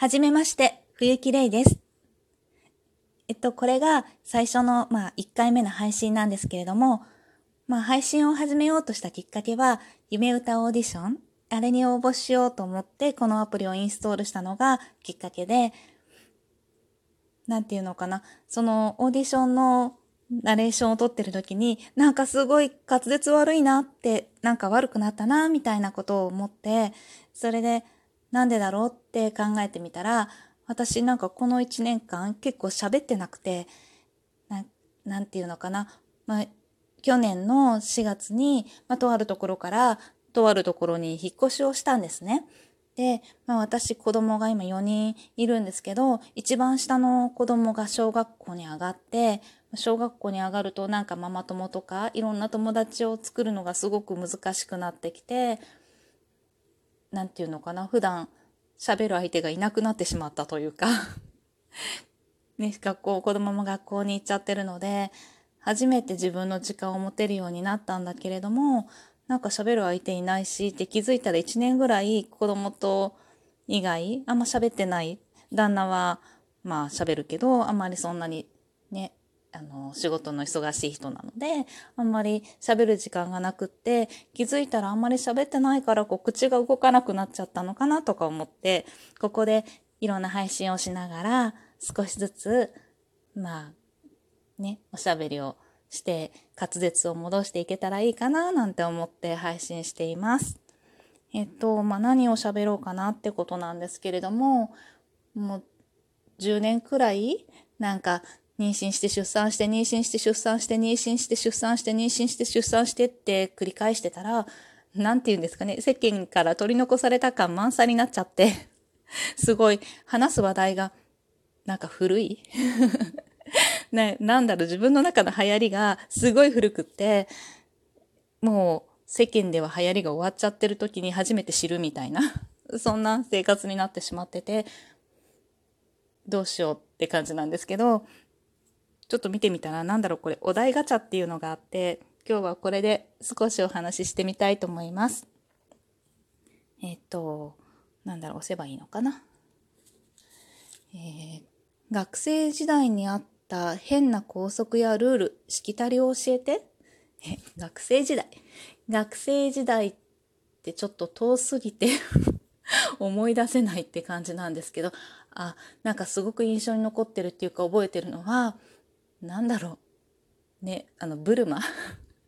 はじめまして、冬木玲です。えっと、これが最初の、まあ、1回目の配信なんですけれども、まあ、配信を始めようとしたきっかけは、夢歌オーディションあれに応募しようと思って、このアプリをインストールしたのがきっかけで、なんていうのかな、そのオーディションのナレーションを撮ってる時に、なんかすごい滑舌悪いなって、なんか悪くなったな、みたいなことを思って、それで、なんでだろうって考えてみたら、私なんかこの1年間結構喋ってなくて、なんていうのかな、まあ、去年の4月に、まあ、とあるところからとあるところに引っ越しをしたんですね。で、まあ私子供が今4人いるんですけど、一番下の子供が小学校に上がって、小学校に上がるとなんかママ友とかいろんな友達を作るのがすごく難しくなってきて、なんていうのかな、普段喋る相手がいなくなってしまったというか ね、学校、子供も学校に行っちゃってるので、初めて自分の時間を持てるようになったんだけれども、なんか喋る相手いないしって気づいたら1年ぐらい子供と以外あんま喋ってない旦那はまあ喋るけどあんまりそんなにねあの仕事の忙しい人なのであんまり喋る時間がなくって気づいたらあんまり喋ってないからこう口が動かなくなっちゃったのかなとか思ってここでいろんな配信をしながら少しずつまあねおしゃべりをして滑舌を戻していけたらいいかななんて思って配信しています。えっと、まあ、何を喋ろうかなってことなんですけれども、もう10年くらいなんか妊娠して出産して妊娠して出産して妊娠して出産して妊娠して出産してって繰り返してたら、なんて言うんですかね、世間から取り残された感満載になっちゃって、すごい話す話題がなんか古い。ね、なんだろう、自分の中の流行りがすごい古くって、もう世間では流行りが終わっちゃってる時に初めて知るみたいな、そんな生活になってしまってて、どうしようって感じなんですけど、ちょっと見てみたら、なんだろう、これ、お題ガチャっていうのがあって、今日はこれで少しお話ししてみたいと思います。えっ、と、なんだろう、押せばいいのかな？えー、学生時代にあっった変な校則やルール、しきたりを教えて？え、学生時代？学生時代ってちょっと遠すぎて 思い出せないって感じなんですけど、あ、なんかすごく印象に残ってるっていうか覚えてるのは、なんだろう。ね、あの、ブルマ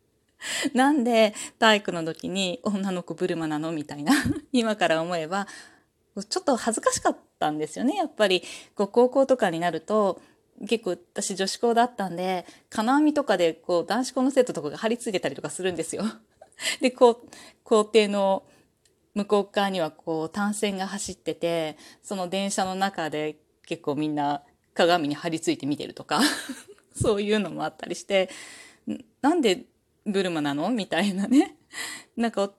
なんで体育の時に女の子ブルマなの？みたいな 今から思えば、ちょっと恥ずかしかったんですよね。やっぱり、こう高校とかになると、結構私女子校だったんで、金網とかでこう男子校の生徒とかが張り付いてたりとかするんですよ。で、こう、校庭の向こう側にはこう単線が走ってて、その電車の中で結構みんな鏡に張り付いて見てるとか、そういうのもあったりして、なんでブルマなの？みたいなね。なんか、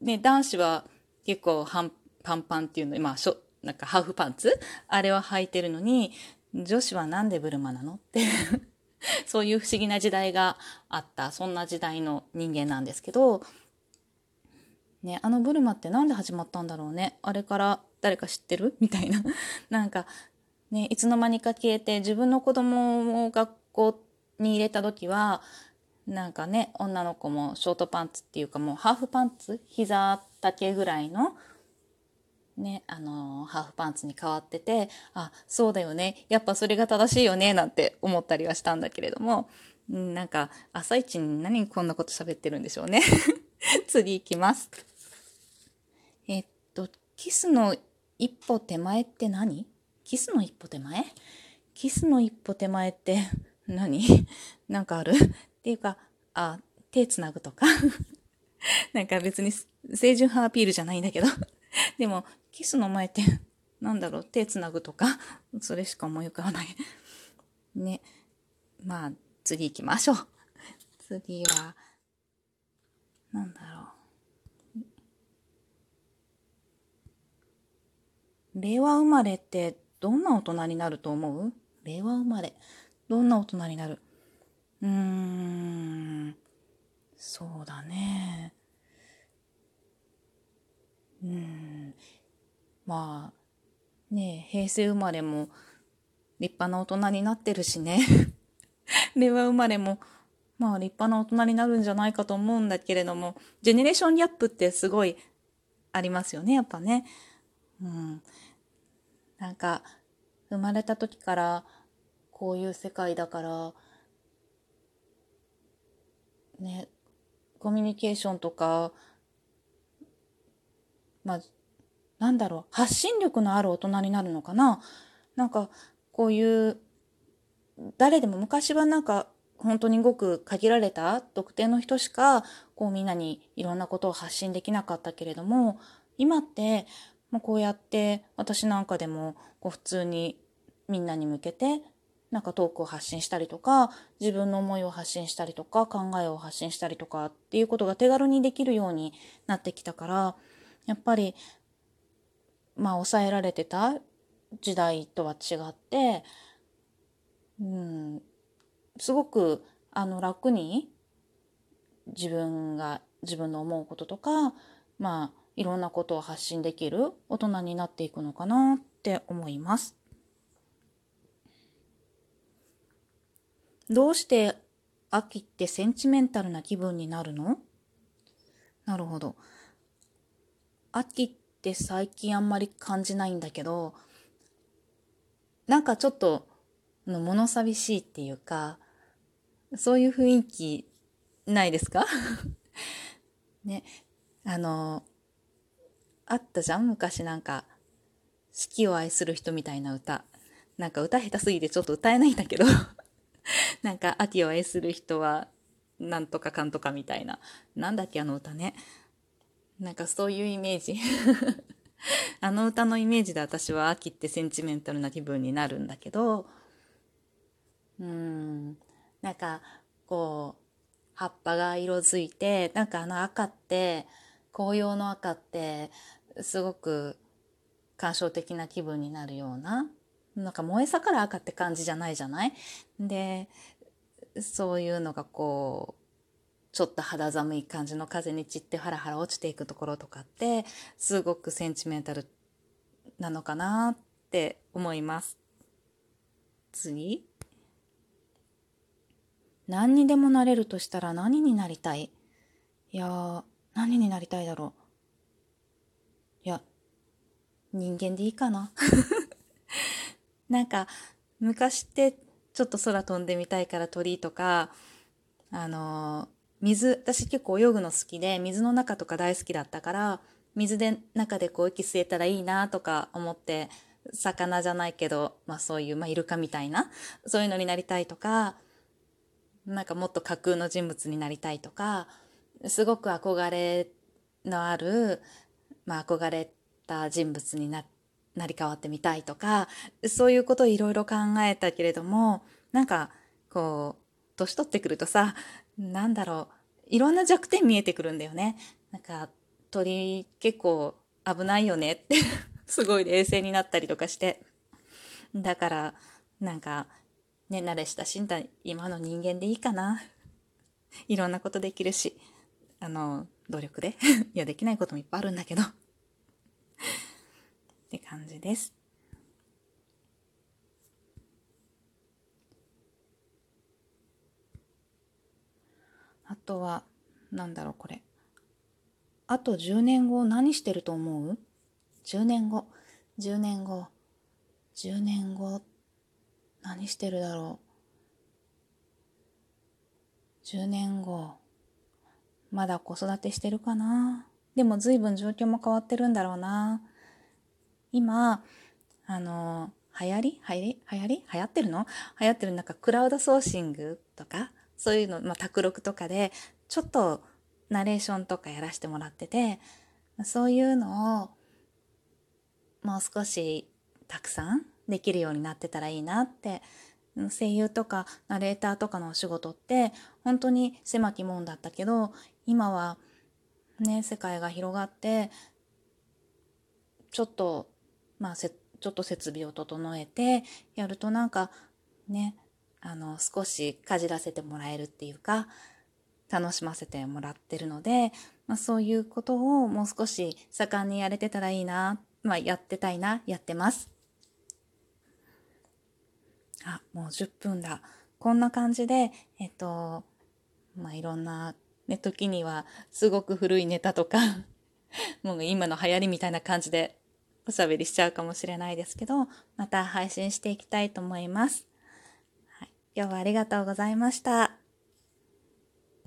ね、男子は結構半パンパンっていうの、まあ、しょ、なんかハーフパンツ？あれは履いてるのに、女子はなんでブルマなの？って。そういう不思議な時代があった、そんな時代の人間なんですけど、ね、あのブルマってなんで始まったんだろうね。あれから誰か知ってる？みたいな。なんか、ね、いつの間にか消えて、自分の子供を学校に入れた時は、なんかね、女の子もショートパンツっていうかもうハーフパンツ膝丈ぐらいのね、あのハーフパンツに変わってて、あ、そうだよね。やっぱそれが正しいよね、なんて思ったりはしたんだけれども、ん、なんか、朝一に何こんなこと喋ってるんでしょうね。次行きます。えっと、キスの一歩手前って何？キスの一歩手前？キスの一歩手前って 何？なんかある？っていうか、あ、手つなぐとか？なんか別に清純派アピールじゃないんだけど でも、キスの前って、なんだろう、手つなぐとか、それしか思い浮かばない。ね。まあ、次行きましょう。次は、なんだろう？令和生まれってどんな大人になると思う？令和生まれ。どんな大人になる？うーん。そうだね。うん。まあ、ね平成生まれも立派な大人になってるしね 令和生まれもまあ立派な大人になるんじゃないかと思うんだけれどもジェネレーションギャップってすごいありますよねやっぱね。うん、なんか生まれた時からこういう世界だからねコミュニケーションとかまあなんだろう発信力のある大人になるのかな？なんかこういう誰でも昔はなんか本当にごく限られた特定の人しかこうみんなにいろんなことを発信できなかったけれども今ってもうこうやって私なんかでもこう普通にみんなに向けてなんかトークを発信したりとか自分の思いを発信したりとか考えを発信したりとかっていうことが手軽にできるようになってきたからやっぱりまあ抑えられてた時代とは違ってうんすごくあの楽に自分が自分の思うこととかまあいろんなことを発信できる大人になっていくのかなって思います。どうして秋ってセンチメンタルな気分になるの？なるほど。秋って最近あんまり感じないんだけど、なんかちょっと物寂しいっていうか、そういう雰囲気ないですか？ね。あの、あったじゃん？昔なんか、四季を愛する人みたいな歌。なんか歌下手すぎてちょっと歌えないんだけど なんか秋を愛する人はなんとかかんとかみたいな。なんだっけあの歌ね。なんかそういうイメージ。あの歌のイメージで私は秋ってセンチメンタルな気分になるんだけど、うん、なんかこう、葉っぱが色づいて、なんかあの赤って、紅葉の赤ってすごく感傷的な気分になるようななんか燃え盛る赤って感じじゃないじゃない？でそういうのがこうちょっと肌寒い感じの風に散ってハラハラ落ちていくところとかってすごくセンチメンタルなのかなって思います。次。何にでもなれるとしたら何になりたい？いや何になりたいだろう。いや人間でいいかな。なんか昔ってちょっと空飛んでみたいから鳥とかあの水私結構泳ぐの好きで水の中とか大好きだったから水で中でこう息吸えたらいいなとか思って魚じゃないけど、まあそういう、まあイルカみたいな、そういうのになりたいとか、なんかもっと架空の人物になりたいとか、すごく憧れのある、まあ憧れた人物にななり変わってみたいとか、そういうことをいろいろ考えたけれども、なんか、こう、年取ってくるとさ、なんだろう、いろんな弱点見えてくるんだよね。なんか、鳥結構危ないよねって すごい冷静になったりとかして。だから、なんか、ね、慣れ親しんだ今の人間でいいかな。いろんなことできるし、あの、努力で。いや、できないこともいっぱいあるんだけど。って感じです。あとは、なんだろう、これ。あと10年後何してると思う ?10 年後、10年後、10年後、何してるだろう？10年後、まだ子育てしてるかな。でも随分状況も変わってるんだろうな。今、あの、流行り？流行り？流行り？流行ってるの？流行ってるなんかクラウドソーシングとか、そういうの、まあ、卓録とかで、ちょっとナレーションとかやらせてもらってて、そういうのを、もう少したくさんできるようになってたらいいなって、声優とかナレーターとかのお仕事って本当に狭き門だったけど、今はね、世界が広がって、ちょっとまあせ、ちょっと設備を整えてやるとなんかねあの少しかじらせてもらえるっていうか楽しませてもらってるので、まあ、そういうことをもう少し盛んにやれてたらいいな、まあ、やってたいなやってますあ、もう10分だ。こんな感じで、えっと、まあ、いろんな、ね、時にはすごく古いネタとか もう今の流行りみたいな感じでおしゃべりしちゃうかもしれないですけど、また配信していきたいと思います。はい、今日はありがとうございました。